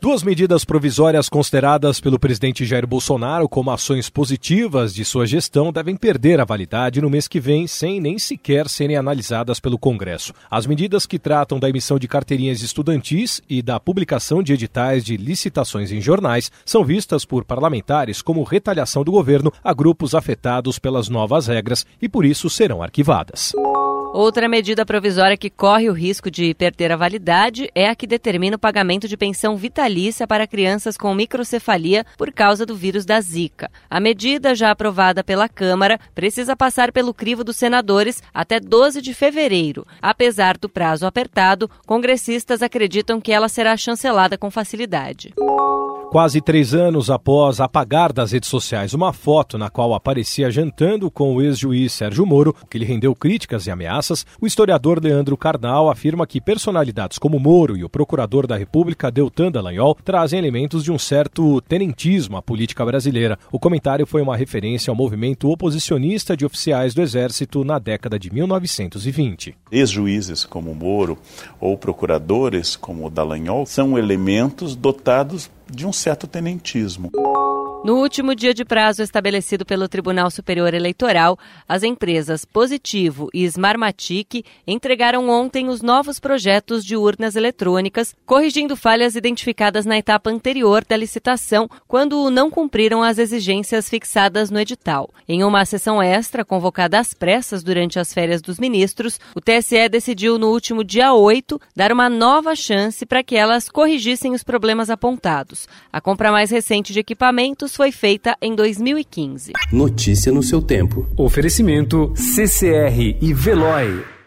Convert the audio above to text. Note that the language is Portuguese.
Duas medidas provisórias consideradas pelo presidente Jair Bolsonaro como ações positivas de sua gestão devem perder a validade no mês que vem, sem nem sequer serem analisadas pelo Congresso. As medidas que tratam da emissão de carteirinhas estudantis e da publicação de editais de licitações em jornais são vistas por parlamentares como retaliação do governo a grupos afetados pelas novas regras e por isso serão arquivadas. Outra medida provisória que corre o risco de perder a validade é a que determina o pagamento de pensão vitalícia para crianças com microcefalia por causa do vírus da Zika. A medida, já aprovada pela Câmara, precisa passar pelo crivo dos senadores até 12 de fevereiro. Apesar do prazo apertado, congressistas acreditam que ela será chancelada com facilidade. Quase três anos após apagar das redes sociais uma foto na qual aparecia jantando com o ex-juiz Sérgio Moro, que lhe rendeu críticas e ameaças, o historiador Leandro Carnal afirma que personalidades como Moro e o procurador da República Deltan Dallagnol trazem elementos de um certo tenentismo à política brasileira. O comentário foi uma referência ao movimento oposicionista de oficiais do Exército na década de 1920. Ex-juízes como Moro ou procuradores como Dallagnol são elementos dotados de um certo tenentismo. No último dia de prazo estabelecido pelo Tribunal Superior Eleitoral, as empresas Positivo e Smartmatic entregaram ontem os novos projetos de urnas eletrônicas, corrigindo falhas identificadas na etapa anterior da licitação, quando não cumpriram as exigências fixadas no edital. Em uma sessão extra convocada às pressas durante as férias dos ministros, o TSE decidiu no último dia 8 dar uma nova chance para que elas corrigissem os problemas apontados. A compra mais recente de equipamentos foi feita em 2015. Notícia no seu tempo. Oferecimento CCR e Veloy.